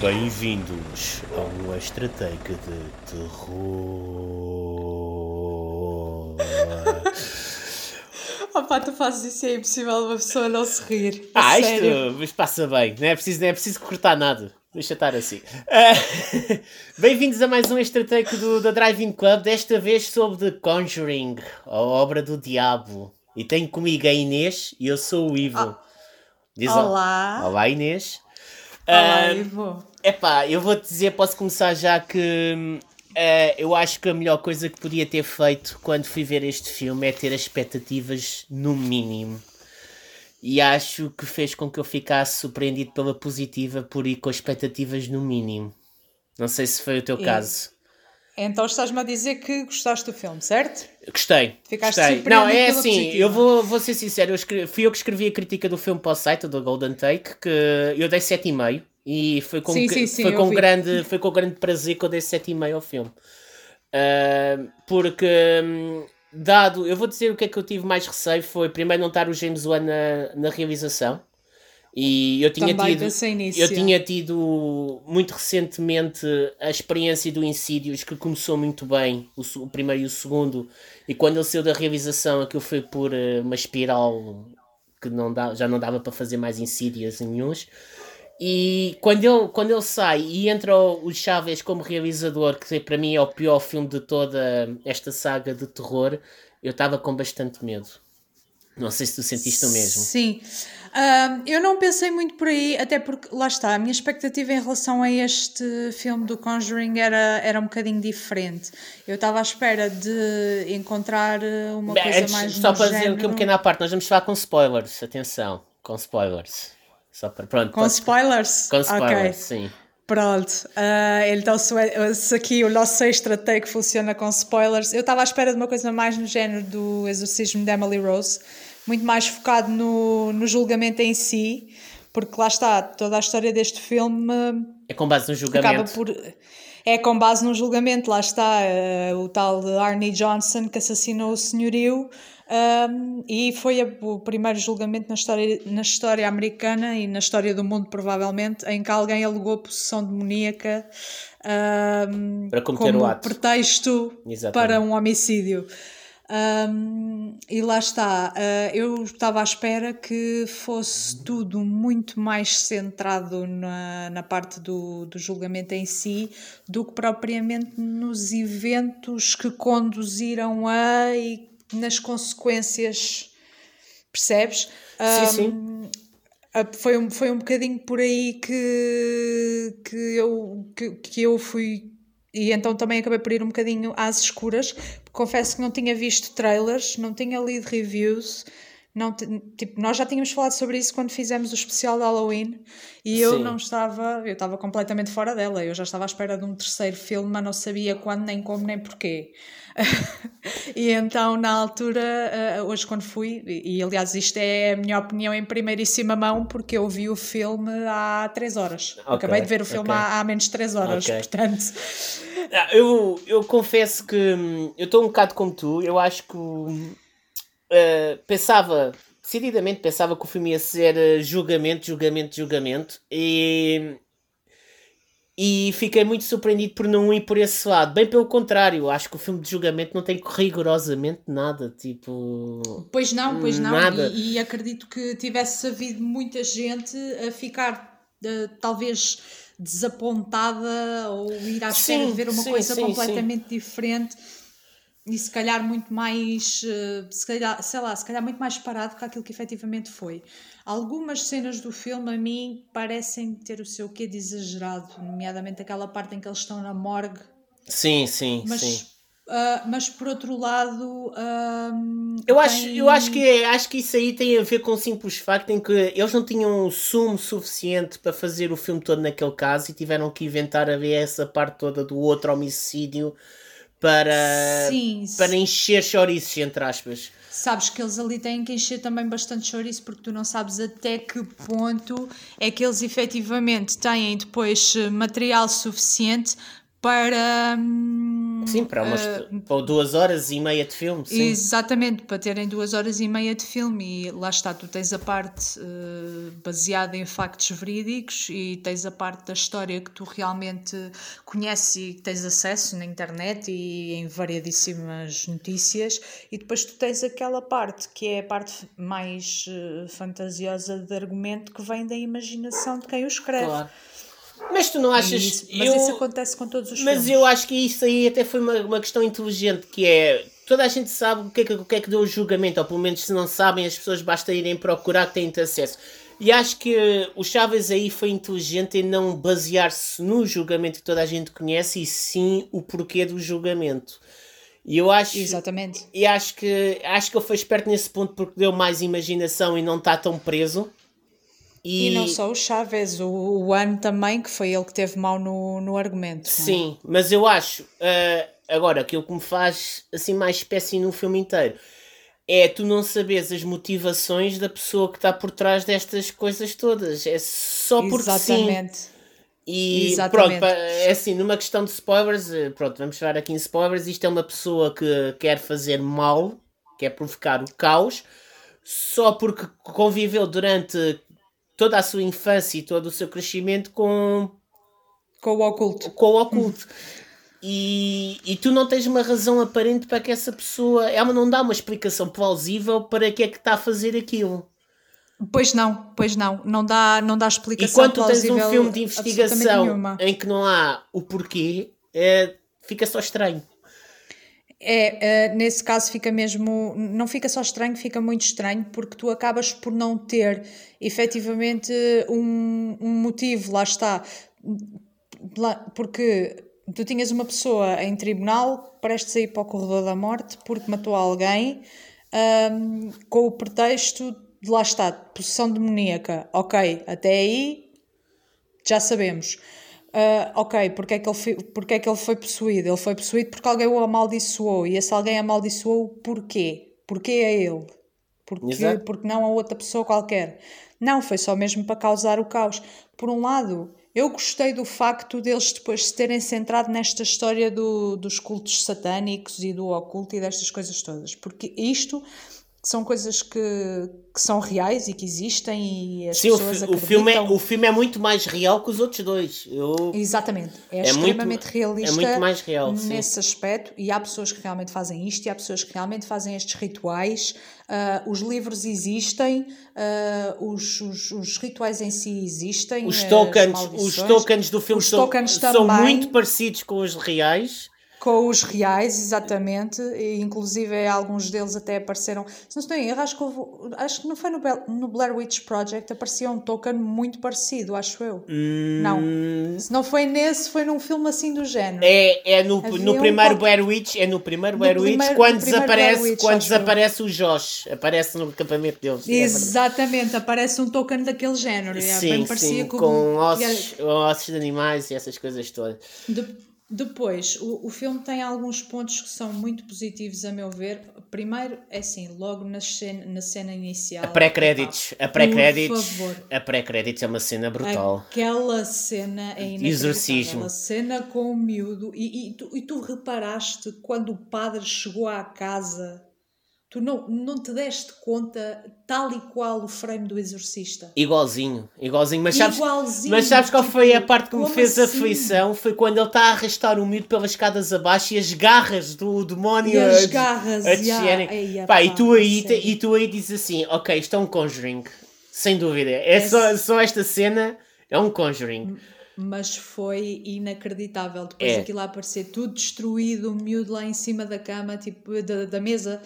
Bem-vindos a um extra take de terror. Opa, tu fazes isso é impossível uma pessoa não se rir. A ah, sério. isto mas passa bem, não é preciso, não é preciso cortar nada. Deixa estar assim. Uh, Bem-vindos a mais um extra take do, da Drive-In Club, desta vez sobre The Conjuring, a obra do diabo. E tenho comigo a Inês e eu sou o Ivo. Oh. Diz Olá. Olá, Inês. Olá, uh. Epá, eu vou-te dizer, posso começar já que uh, eu acho que a melhor coisa que podia ter feito quando fui ver este filme é ter as expectativas no mínimo. E acho que fez com que eu ficasse surpreendido pela positiva por ir com expectativas no mínimo. Não sei se foi o teu caso. Então estás-me a dizer que gostaste do filme, certo? Gostei. Ficaste gostei. Não, é assim, positiva. eu vou, vou ser sincero, eu escrevi, fui eu que escrevi a crítica do filme para o site do Golden Take, que eu dei 7,5 e foi com, sim, sim, sim, foi com, grande, foi com grande prazer que eu dei 7,5 ao filme. Uh, porque, hum, dado, eu vou dizer o que é que eu tive mais receio foi primeiro não estar o James Wan na, na realização e eu tinha Também tido eu tinha tido muito recentemente a experiência do Insidious que começou muito bem o, o primeiro e o segundo e quando ele saiu da realização aquilo foi por uh, uma espiral que não dá, já não dava para fazer mais Insidious nenhums e quando ele, quando ele sai e entra o, o Chaves como realizador, que para mim é o pior filme de toda esta saga de terror, eu estava com bastante medo. Não sei se tu sentiste o mesmo. Sim. Uh, eu não pensei muito por aí, até porque, lá está, a minha expectativa em relação a este filme do Conjuring era, era um bocadinho diferente. Eu estava à espera de encontrar uma Bem, coisa antes, mais Só para género... dizer que um pequeno à parte, nós vamos falar com spoilers, atenção, com spoilers. Só para, pronto, com spoilers? Com spoilers, okay. sim. Pronto, uh, então se, se, aqui o nosso extra take funciona com spoilers, eu estava à espera de uma coisa mais no género do exorcismo de Emily Rose, muito mais focado no, no julgamento em si, porque lá está, toda a história deste filme é com base no julgamento. Acaba por, é com base no julgamento, lá está uh, o tal de Arnie Johnson que assassinou o senhorio um, e foi a, o primeiro julgamento na história, na história americana e na história do mundo, provavelmente, em que alguém alegou possessão demoníaca um, para como o ato. pretexto Exatamente. para um homicídio. Um, e lá está, uh, eu estava à espera que fosse tudo muito mais centrado na, na parte do, do julgamento em si do que propriamente nos eventos que conduziram a e nas consequências, percebes? Sim, sim. Foi um, foi um bocadinho por aí que, que, eu, que, que eu fui e então também acabei por ir um bocadinho às escuras. Confesso que não tinha visto trailers, não tinha lido reviews. Não, tipo, nós já tínhamos falado sobre isso quando fizemos o especial de Halloween e eu Sim. não estava, eu estava completamente fora dela. Eu já estava à espera de um terceiro filme, mas não sabia quando, nem como, nem porquê. e então, na altura, eh, hoje quando fui, e, aliás isto é a minha opinião em primeiríssima mão, porque eu vi o filme há 3 horas. Okay, Acabei de ver o filme okay. há, há, menos de 3 horas, okay. portanto... Ah, eu, eu confesso que hum, eu estou um bocado como tu, eu acho que uh, pensava decididamente pensava que o filme ia ser uh, julgamento, julgamento, julgamento e e fiquei muito surpreendido por não ir por esse lado. Bem pelo contrário, acho que o filme de julgamento não tem rigorosamente nada, tipo... Pois não, pois não, nada. E, e acredito que tivesse havido muita gente a ficar, uh, talvez, desapontada ou ir à espera de ver uma sim, coisa sim, completamente sim. diferente e se calhar muito mais, uh, se calhar, sei lá, se calhar muito mais parado que aquilo que efetivamente foi. Algumas cenas do filme a mim parecem ter o seu quê de exagerado, nomeadamente aquela parte em que eles estão na morgue. Sim, sim, mas, sim. Uh, mas por outro lado uh, eu, tem... acho, eu acho, que, acho que isso aí tem a ver com o simples facto em que eles não tinham sumo suficiente para fazer o filme todo naquele caso e tiveram que inventar a ver essa parte toda do outro homicídio para, sim, para encher chouriços, entre aspas. Sabes que eles ali têm que encher também bastante chouriço porque tu não sabes até que ponto é que eles efetivamente têm depois eh, material suficiente para, hum, Sim, para, umas, uh, para duas horas e meia de filme. Sim. Exatamente, para terem duas horas e meia de filme. E lá está, tu tens a parte uh, baseada em factos verídicos e tens a parte da história que tu realmente conheces e que tens acesso na internet e em variadíssimas notícias. E depois tu tens aquela parte que é a parte mais uh, fantasiosa de argumento que vem da imaginação de quem o escreve. Claro. Mas tu não achas. Isso, mas eu, isso acontece com todos os Mas filmes. eu acho que isso aí até foi uma, uma questão inteligente, que é. Toda a gente sabe o que, é que, o que é que deu o julgamento, ou pelo menos se não sabem, as pessoas basta irem procurar que têm acesso. E acho que o Chaves aí foi inteligente em não basear-se no julgamento que toda a gente conhece, e sim o porquê do julgamento. E eu acho. Exatamente. E acho que, acho que ele foi esperto nesse ponto porque deu mais imaginação e não está tão preso. E... e, não só o Chaves, o, o Ano também, que foi ele que teve mal no, no argumento. É? Sim, é? mas eu acho, uh, agora, aquilo que me faz assim mais espécie no filme inteiro é tu não sabes as motivações da pessoa que está por trás destas coisas todas. É só porque Exatamente. sim. E Exatamente. pronto, é assim, numa questão de spoilers, eh, pronto, vamos falar aqui em spoilers. Isto é uma pessoa que quer fazer mal, quer provocar o caos, só porque conviveu durante toda a sua infância e todo o seu crescimento com com o oculto. Com o oculto. E, e tu não tens uma razão aparente para que essa pessoa. Ela não dá uma explicação plausível para que é que está a fazer aquilo. Pois não, pois não. Não dá, não dá explicação E quando tu tens um filme de investigação em que não há o porquê, é, fica só estranho. É, uh, nesse caso fica mesmo, não fica só estranho, fica muito estranho, porque tu acabas por não ter efetivamente um, um motivo, lá está, porque tu tinhas uma pessoa em tribunal prestes a ir para o corredor da morte porque matou alguém um, com o pretexto de lá está, possessão demoníaca. Ok, até aí já sabemos. Uh, ok, porque é, que ele foi, porque é que ele foi possuído? Ele foi possuído porque alguém o amaldiçoou. E esse alguém amaldiçoou porquê? Porquê a ele? Porque, porque não a outra pessoa qualquer? Não, foi só mesmo para causar o caos. Por um lado, eu gostei do facto deles depois se terem centrado nesta história do, dos cultos satânicos e do oculto e destas coisas todas. Porque isto são coisas que, que são reais e que existem e as Sim, pessoas o, o filme é O filme é muito mais real que os outros dois. Eu... Exatamente. É, é extremamente muito, realista é muito mais real, nesse sim. aspecto e há pessoas que realmente fazem isto e há pessoas que realmente fazem estes rituais. Uh, os livros existem, uh, os, os, os, rituais em si existem. Os tokens, os tokens do filme são, são muito parecidos com os reais. Com os reais, exatamente, e inclusive alguns deles até apareceram. Se não estou em erro, acho que, houve, acho que não foi no, no Blair Witch Project, aparecia um token muito parecido, acho eu. Hum... Não. Se não foi nesse, foi num filme assim do género. É, é no, no primeiro um... Blair Witch, é no primeiro Blair Witch, primeiro, quando desaparece, Witch, quando desaparece o Josh, aparece no acampamento deles. É exatamente, é aparece um token daquele género. Sim, é, sim, com, com ossos, ossos de animais e essas coisas todas. De depois, o, o filme tem alguns pontos que são muito positivos, a meu ver. Primeiro, é assim, logo na cena, na cena inicial. A pré-créditos. A pré-créditos. A pré-créditos é uma cena brutal. Aquela cena é. Exorcismo. A cena com o miúdo. E, e, tu, e tu reparaste quando o padre chegou à casa Tu não, não te deste conta, tal e qual o frame do Exorcista. Igualzinho, igualzinho. Mas sabes, igualzinho, mas sabes qual tipo, foi a parte que me fez assim? aflição? Foi quando ele está a arrastar o miúdo pelas escadas abaixo e as garras do demónio e as garras, a descerem. Yeah, pá, e, tu aí, te, e tu aí dizes assim: Ok, isto é um Conjuring. Sem dúvida. É, é só, só esta cena é um Conjuring mas foi inacreditável. Depois é. daquilo aparecer tudo destruído, o miúdo lá em cima da cama, tipo, da, da mesa,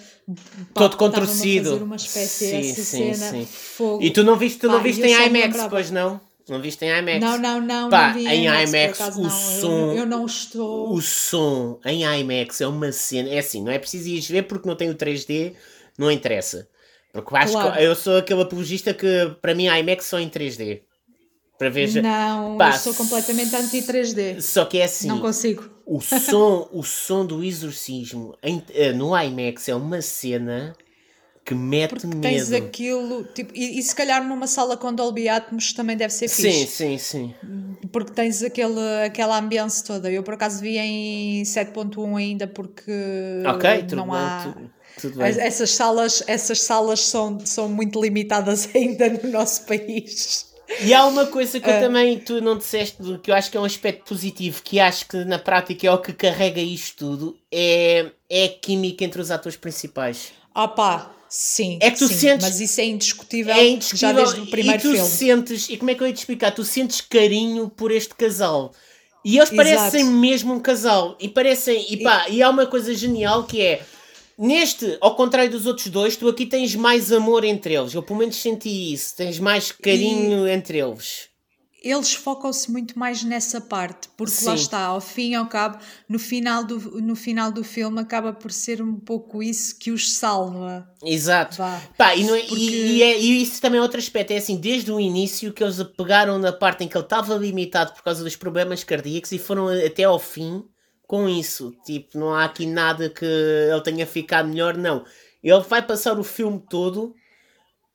todo contorcido. uma espécie sim, essa sim, cena, sim. Fogo. E tu não viste, tu não viste em IMAX, pois não? Não viste em IMAX? Não, não, não. Pá, não em IMAX, IMAX o não. som. Eu, eu, não estou. O som em IMAX é uma cena. É assim, não é preciso ir ver porque não tem o 3D, não interessa. Porque acho claro. que eu sou aquele apologista que para mim IMAX só em 3D para ver. Não, Pá, eu sou completamente anti-3D. Só que é assim. Não consigo. O som, o som do exorcismo em, uh, no IMAX é uma cena que mete Porque medo. tens aquilo, tipo, e, e se calhar numa sala com Dolby Atmos também deve ser Sim, fixe. sim, sim. Porque tens aquele, aquela ambiance toda. Eu por acaso vi em 7.1 ainda porque Ok, tudo não bem. há. tu- tudo bem. As- Essas salas, essas salas são, são muito limitadas ainda no nosso país. E há uma coisa que eu Ah. também tu não disseste, que eu acho que é um aspecto positivo, que acho que na prática é o que carrega isto tudo, é, é a química entre os atores principais. Ah pá, sim. É que tu sim, sentes- Mas isso é indiscutível, É indiscutível. já desde o primeiro e tu filme. sentes, e como é que eu ia te explicar? Tu sentes carinho por este casal. E eles Exato. parecem mesmo um casal. E parecem. E pá, e há uma coisa genial que é. Neste, ao contrário dos outros dois, tu aqui tens mais amor entre eles. Eu pelo menos senti isso. Tens mais carinho entre eles. Eles focam-se muito mais nessa parte, porque lá Sim. está, ao fim e ao cabo, no final, do, no final do filme acaba por ser um pouco isso que os salva. Exato. Pá, e, não é- e- Porque- e é- e isso também é outro aspecto. É assim, desde o início que eles pegaram na parte em que ele estava limitado por causa dos problemas cardíacos e foram até ao fim com isso. Tipo, não há aqui nada que ele tenha ficado melhor, não. Ele vai passar o filme todo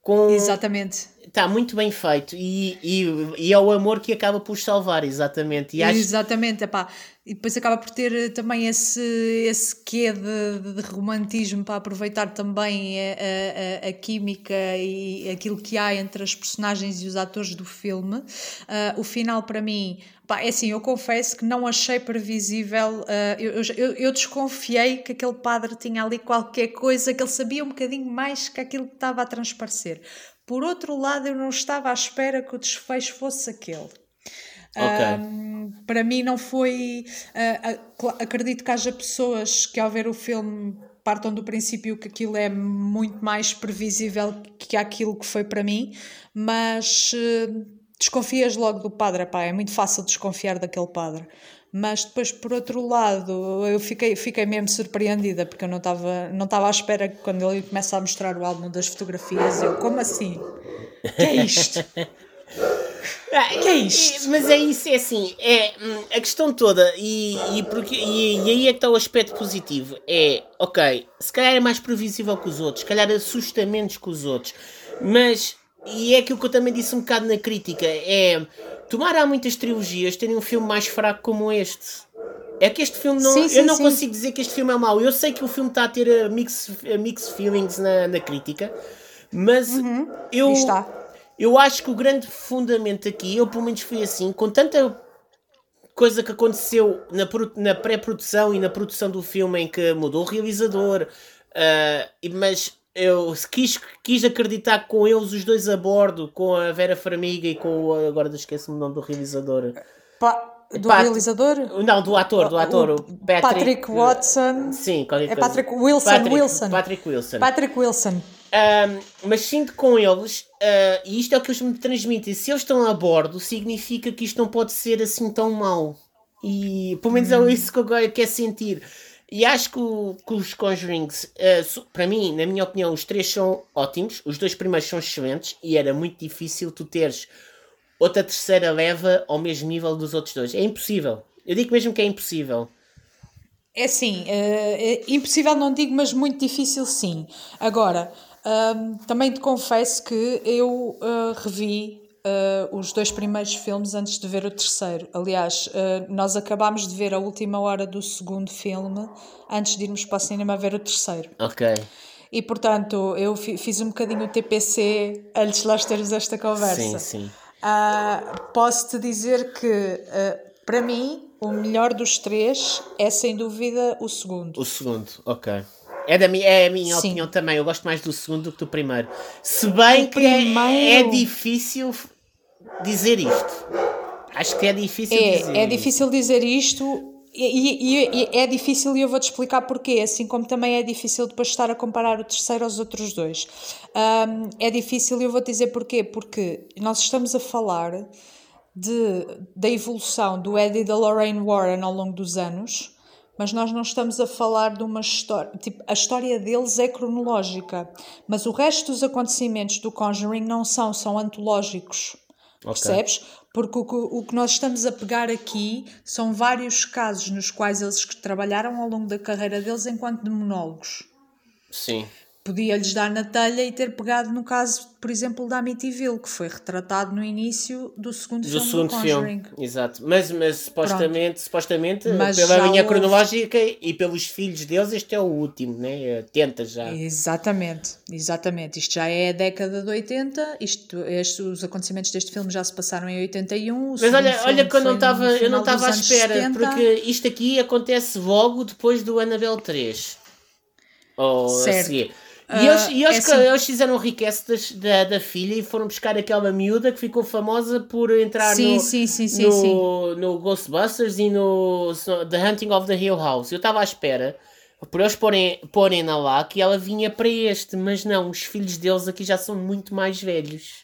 com. Exatamente. Está muito bem feito e, e, e é o amor que acaba por salvar, exatamente. E acho Exatamente, epá. E depois acaba por ter eh, também esse, esse quê de, de romantismo para aproveitar também a, a- a, a química e aquilo que há entre as personagens e os atores do filme. Ah, o final, para mim, pá, é assim, eu confesso que não achei previsível. eu, eu, eu- eu desconfiei que aquele padre tinha ali qualquer coisa, que ele sabia um bocadinho mais que aquilo que estava a transparecer. Por outro lado, eu não estava à espera que o desfecho fosse aquele. Ok. Ahm, para mim não foi. cla- acredito que haja pessoas que ao ver o filme partam do princípio que aquilo é muito mais previsível que aquilo que foi para mim, mas ah, desconfias logo do padre, pá, é muito fácil desconfiar daquele padre. Mas depois, por outro lado, eu fiquei, fiquei mesmo surpreendida, porque eu não estava não estava à espera que quando ele começa a mostrar o álbum das fotografias, eu, como assim? que é isto? Ah, Que é isto? Mas é isso, é assim, é hum, a questão toda, e, e, porque, e, e aí é que está o aspecto positivo. É, ok, se calhar é mais previsível que os outros, se calhar assusta menos que os outros, mas, e é aquilo que eu também disse um bocado na crítica, é, tomara há muitas trilogias terem um filme mais fraco como este. É que este filme não. Sim, sim, eu não sim. consigo dizer que este filme é mau. Eu sei que o filme está a ter uh, mixed, uh, mixed feelings na, na crítica, mas eu. E está. Eu acho que o grande fundamento aqui, eu pelo menos fui assim, com tanta coisa que aconteceu na, na pré-produção e na produção do filme em que mudou o realizador, e- mas eu quis, quis acreditar que com eles os dois a bordo, com a Vera Farmiga e com o, agora esqueci-me o nome do realizador. Pa- do Pat- realizador? Não, do ator, do ator, o, Patrick, Patrick Watson. Sim, qualquer É. Patrick Wilson, Patrick, Wilson. Patrick Wilson. Patrick Wilson. Um, mas sinto com eles, uh, e isto é o que eles me transmitem, se eles estão a bordo, significa que isto não pode ser assim tão mau. E pelo menos Hum. é isso que eu agora quero sentir. E acho que, o- que os Conjurings, uh, para mim, na minha opinião, os três são ótimos, os dois primeiros são excelentes, e era muito difícil tu teres outra terceira leva ao mesmo nível dos outros dois. É impossível. Eu digo mesmo que é impossível. É assim, eh, é impossível não digo, mas muito difícil sim. Agora, ahm, também te confesso que eu ah, revi ah, os dois primeiros filmes antes de ver o terceiro. Aliás, ah, nós acabámos de ver a última hora do segundo filme antes de irmos para o cinema ver o terceiro. Ok. E portanto, eu fi- fiz um bocadinho o TPC antes de nós termos esta conversa. Sim, sim. Ah, Posso-te dizer que, ah, para mim, o melhor dos três é sem dúvida o segundo. O segundo, ok. É, da minha, é a minha Sim. opinião também. Eu gosto mais do segundo do que do primeiro. Se bem O que é- primeiro- é, difícil dizer isto. Acho que é difícil dizer. É, é isto. difícil dizer isto e, e- e- é difícil e eu vou-te explicar porquê, assim como também é difícil depois estar a comparar o terceiro aos outros dois. Ahm, é difícil e eu vou-te dizer porquê, porque nós estamos a falar de, da evolução do Eddie e da Lorraine Warren ao longo dos anos, mas nós não estamos a falar de uma história. Tipo, a história deles é cronológica, mas o resto dos acontecimentos do Conjuring não são, são antológicos. Ok. Percebes? Porque o, que- o que nós estamos a pegar aqui são vários casos nos quais eles que trabalharam ao longo da carreira deles enquanto de monólogos. Sim. Podia-lhes dar na telha e ter pegado no caso, por exemplo, da Amityville, que foi retratado no início do segundo Do filme segundo do Conjuring. filme, exato. Mas, mas supostamente, supostamente Mas pela linha houve- cronológica e pelos filhos deles, este é o último, né? Tenta já. Exatamente, exatamente. Isto já é a década de 80, isto, estes, os acontecimentos deste filme já se passaram em 81. o Mas olha, olha que eu não estava eu não estava à espera, 70. porque isto aqui acontece logo depois do Annabelle 3. Ou a Certo. seguir. E Ah, eles, e eles, é assim- eles fizeram um request da, da filha e foram buscar aquela miúda que ficou famosa por entrar Sim, no, sim, sim, no, no Ghostbusters e no The Hunting of the Hill House. Eu estava à espera por eles porem, porem na lá que ela vinha para este, mas não, os filhos deles aqui já são muito mais velhos.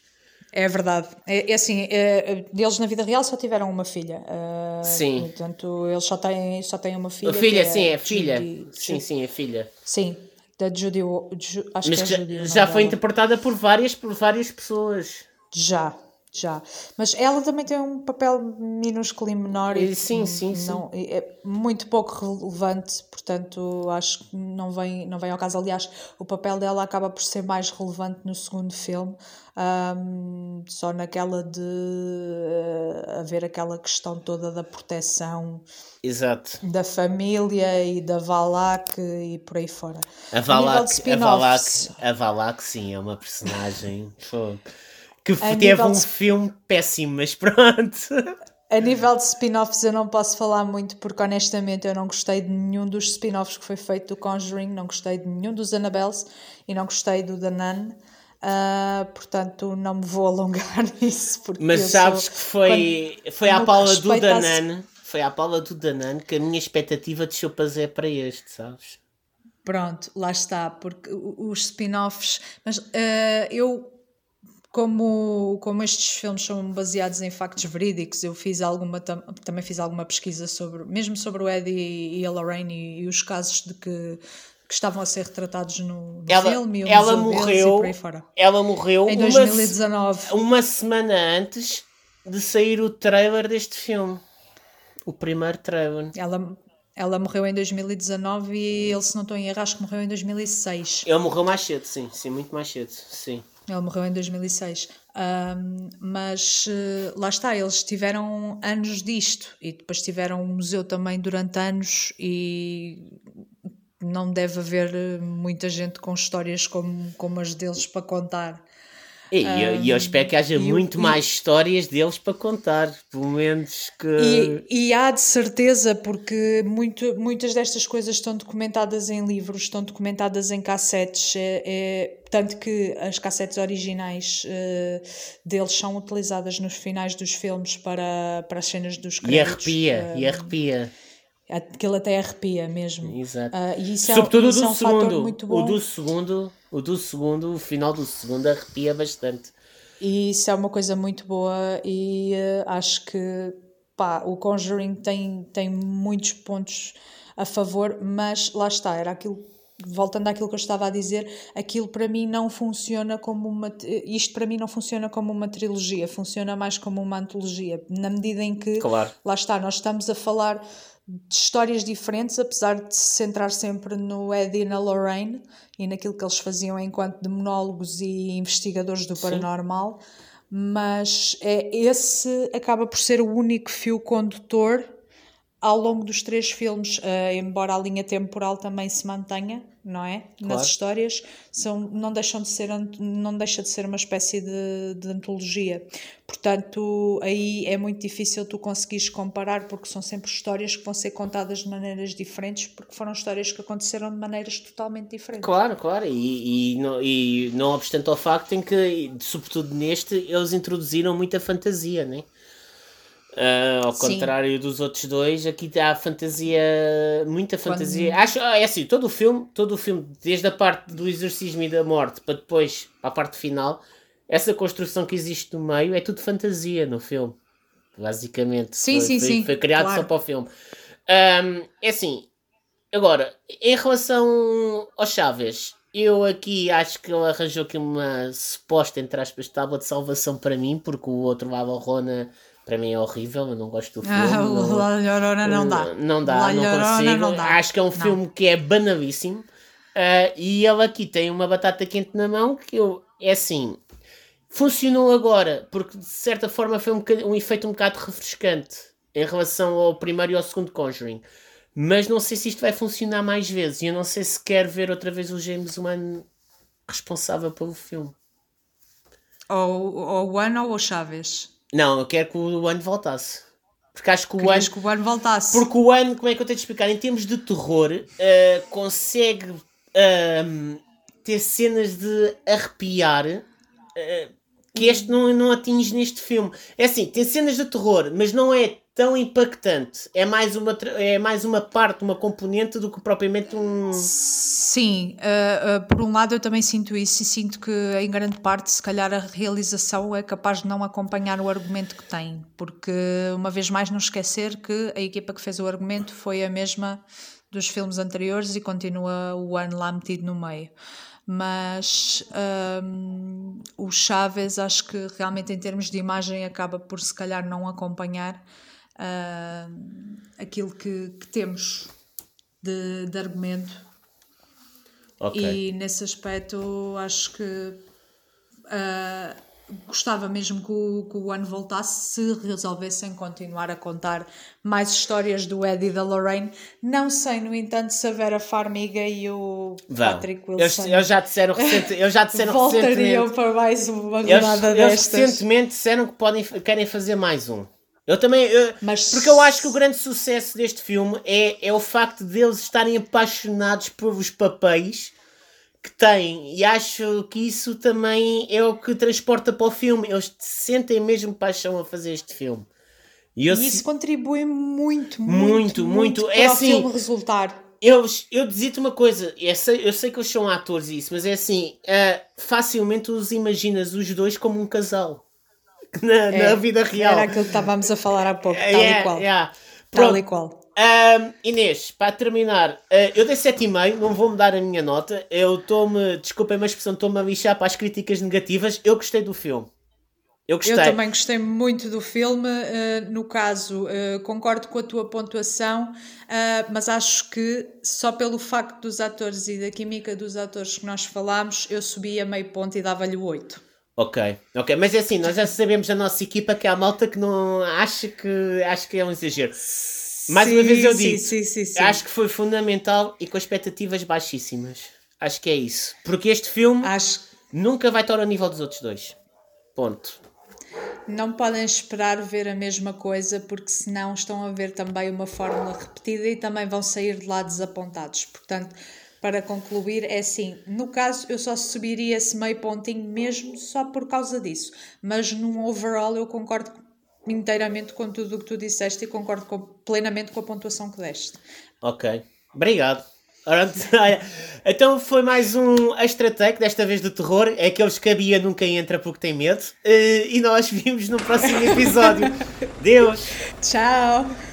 É verdade. É, é assim, é, eles na vida real só tiveram uma filha. ah, Sim. Portanto, eles só têm, só têm uma filha. A filha, que sim, é filha. Judy- Sim, sim, é filha. Sim, da Judy. Ju, acho Mas que é já, Judy. já foi interpretada por várias, por várias pessoas. Já, já. Mas ela também tem um papel minúsculo e menor e E sim, sim, sim. não, e é muito pouco relevante, portanto acho que não vem, não vem ao caso. Aliás, o papel dela acaba por ser mais relevante no segundo filme, ahm, só naquela de eh, haver aquela questão toda da proteção Exato. da família e da Valak e por aí fora. A Valak, de a Valak, a Valak, sim, é uma personagem que A teve um de- filme péssimo, mas pronto. A nível de spin-offs eu não posso falar muito porque honestamente eu não gostei de nenhum dos spin-offs que foi feito do Conjuring, não gostei de nenhum dos Annabelles e não gostei do The Nun. Ah, portanto, não me vou alongar nisso. Porque Mas sabes sou- que foi, foi à Paula do Danan, foi à Paula do Danan que a minha expectativa desceu para zero para este, sabes? Pronto, lá está, porque os spin-offs. Mas ah, eu, como, como estes filmes são baseados em factos verídicos, eu fiz alguma, tam- também fiz alguma pesquisa sobre, mesmo sobre o Eddie e a Lorraine e, e os casos de que, que estavam a ser retratados no, no Ela, filme ela morreu, e por aí fora. ela morreu Em uma, 2019. uma semana antes de sair o trailer deste filme. O primeiro trailer. Ela, ela morreu em 2019 e ele, se não estou em erro, acho que morreu em 2006. Ele morreu mais cedo, sim, sim, muito mais cedo, sim. Ele morreu em 2006. Ahm, mas eh, lá está, eles tiveram anos disto e depois tiveram um museu também durante anos e não deve haver eh, muita gente com histórias como, como as deles para contar. E eu, e eu espero que haja e o- muito e- mais histórias deles para contar, pelo menos que... E, e há de certeza, porque muito, muitas destas coisas estão documentadas em livros, estão documentadas em cassetes, é, é- tanto que as cassetes originais eh, deles são utilizadas nos finais dos filmes para, para as cenas dos E créditos. arrepia, eh, e arrepia. Aquilo até arrepia mesmo. Exato. Ah, e isso é- Sobretudo o isso do é um segundo. muito O bom. do segundo, o do segundo, o final do segundo arrepia bastante. E isso é uma coisa muito boa e eh, acho que pá, o Conjuring tem, tem muitos pontos a favor, mas lá está, era aquilo, voltando àquilo que eu estava a dizer, aquilo para mim não funciona como uma, isto para mim não funciona como uma trilogia, funciona mais como uma antologia, na medida em que, Claro. lá está, nós estamos a falar de histórias diferentes, apesar de se centrar sempre no Eddie e na Lorraine e naquilo que eles faziam enquanto demonólogos e investigadores do paranormal, mas é esse acaba por ser o único fio condutor ao longo dos três filmes, eh, embora a linha temporal também se mantenha, não é? Claro. Nas histórias, são, não, deixam de ser, não deixa de ser uma espécie de, de antologia. Portanto, aí é muito difícil tu conseguires comparar, porque são sempre histórias que vão ser contadas de maneiras diferentes, porque foram histórias que aconteceram de maneiras totalmente diferentes. Claro, claro, e, e, não, e não obstante ao facto em que, sobretudo neste, eles introduziram muita fantasia, né? Ah, ao Sim. contrário dos outros dois, aqui há fantasia, muita fantasia. Quando- Acho, ah, é assim, todo o filme, todo o filme, desde a parte do exorcismo e da morte para depois para a parte final, essa construção que existe no meio é tudo fantasia no filme. Basicamente. Sim, foi, sim, foi, sim, Foi criado claro. só para o filme. Ahm, é assim, Agora, em relação ao Chaves, eu aqui acho que ele arranjou aqui uma suposta, entre aspas, tábua de salvação para mim, porque o outro Lava Rona para mim é horrível, eu não gosto do filme. Ah, o não, La Llorona não dá. não dá, La não consigo. não dá. Acho que é um Não. filme que é banalíssimo. Uh, e ele aqui tem uma batata quente na mão que eu, é assim, funcionou agora, porque de certa forma foi um, um efeito um bocado refrescante em relação ao primeiro e ao segundo Conjuring. Mas não sei se isto vai funcionar mais vezes. E eu não sei se quer ver outra vez o James Wan responsável pelo filme. Ou, o One ou o Chaves? Não, eu quero que o One voltasse. Porque acho que o One. que o One voltasse. Porque o One, como é que eu tenho de explicar? Em termos de terror, uh, consegue uh, ter cenas de arrepiar. Uh, que este não, não atinge neste filme. É assim, tem cenas de terror, mas não é tão impactante. É mais uma, é mais uma parte, uma componente do que propriamente um. Sim, uh, uh, por um lado eu também sinto isso e sinto que em grande parte, se calhar, a realização é capaz de não acompanhar o argumento que tem, porque uma vez mais não esquecer que a equipa que fez o argumento foi a mesma dos filmes anteriores e continua o ano lá metido no meio mas um, o Chaves acho que realmente em termos de imagem acaba por se calhar não acompanhar uh, aquilo que, que temos de, de argumento. Okay. E nesse aspecto acho que uh, gostava mesmo que o, que o ano voltasse se resolvessem continuar a contar mais histórias do Ed e da Lorraine. Não sei, no entanto, se a Vera Farmiga e o Vão. Patrick Wilson. Eu, eu já disseram, recente, eu já disseram voltariam recentemente. para mais uma rodada destas. Eles recentemente disseram que podem, querem fazer mais um. Eu também. Eu, Mas... Porque eu acho que o grande sucesso deste filme é, é o facto deles estarem apaixonados por os papéis que têm. E acho que isso também é o que transporta para o filme. Eles sentem mesmo paixão a fazer este filme. E, e isso se... contribui muito, muito, muito, muito. muito é para assim, o filme resultar. Eu, eu dizia-te uma coisa, eu sei, eu sei que eles são atores isso, mas é assim, uh, facilmente os imaginas os dois como um casal. na, é, na vida real. Era aquilo que estávamos a falar há pouco, tal yeah, e qual. Yeah. Tal e qual. Um, Inês, para terminar, uh, eu dei 7,5, não vou mudar a minha nota. Eu estou-me, desculpem a expressão, estou-me a lixar para as críticas negativas. Eu gostei do filme. Eu, eu também gostei muito do filme. Uh, no caso, uh, concordo com a tua pontuação, uh, mas acho que só pelo facto dos atores e da química dos atores que nós falámos, eu subia meio ponto e dava-lhe 8. Ok, ok, mas é assim, nós já sabemos da nossa equipa que há malta que não acha que acho que é um exagero. Mais sim, uma vez eu digo, sim, sim, acho que foi fundamental e com expectativas baixíssimas. Acho que é isso. Porque este filme acho... nunca vai estar ao nível dos outros dois. Ponto. Não podem esperar ver a mesma coisa porque senão estão a ver também uma fórmula repetida e também vão sair de lá desapontados. Portanto, para concluir, é assim: no caso, eu só subiria esse meio pontinho mesmo só por causa disso, mas num overall eu concordo inteiramente com tudo o que tu disseste e concordo com, plenamente com a pontuação que deste. Ok, obrigado. então foi mais um Extra Tech, desta vez do terror. É que cabia nunca entra porque tem medo. Eh, e nós vimos no próximo episódio. Deus! Tchau!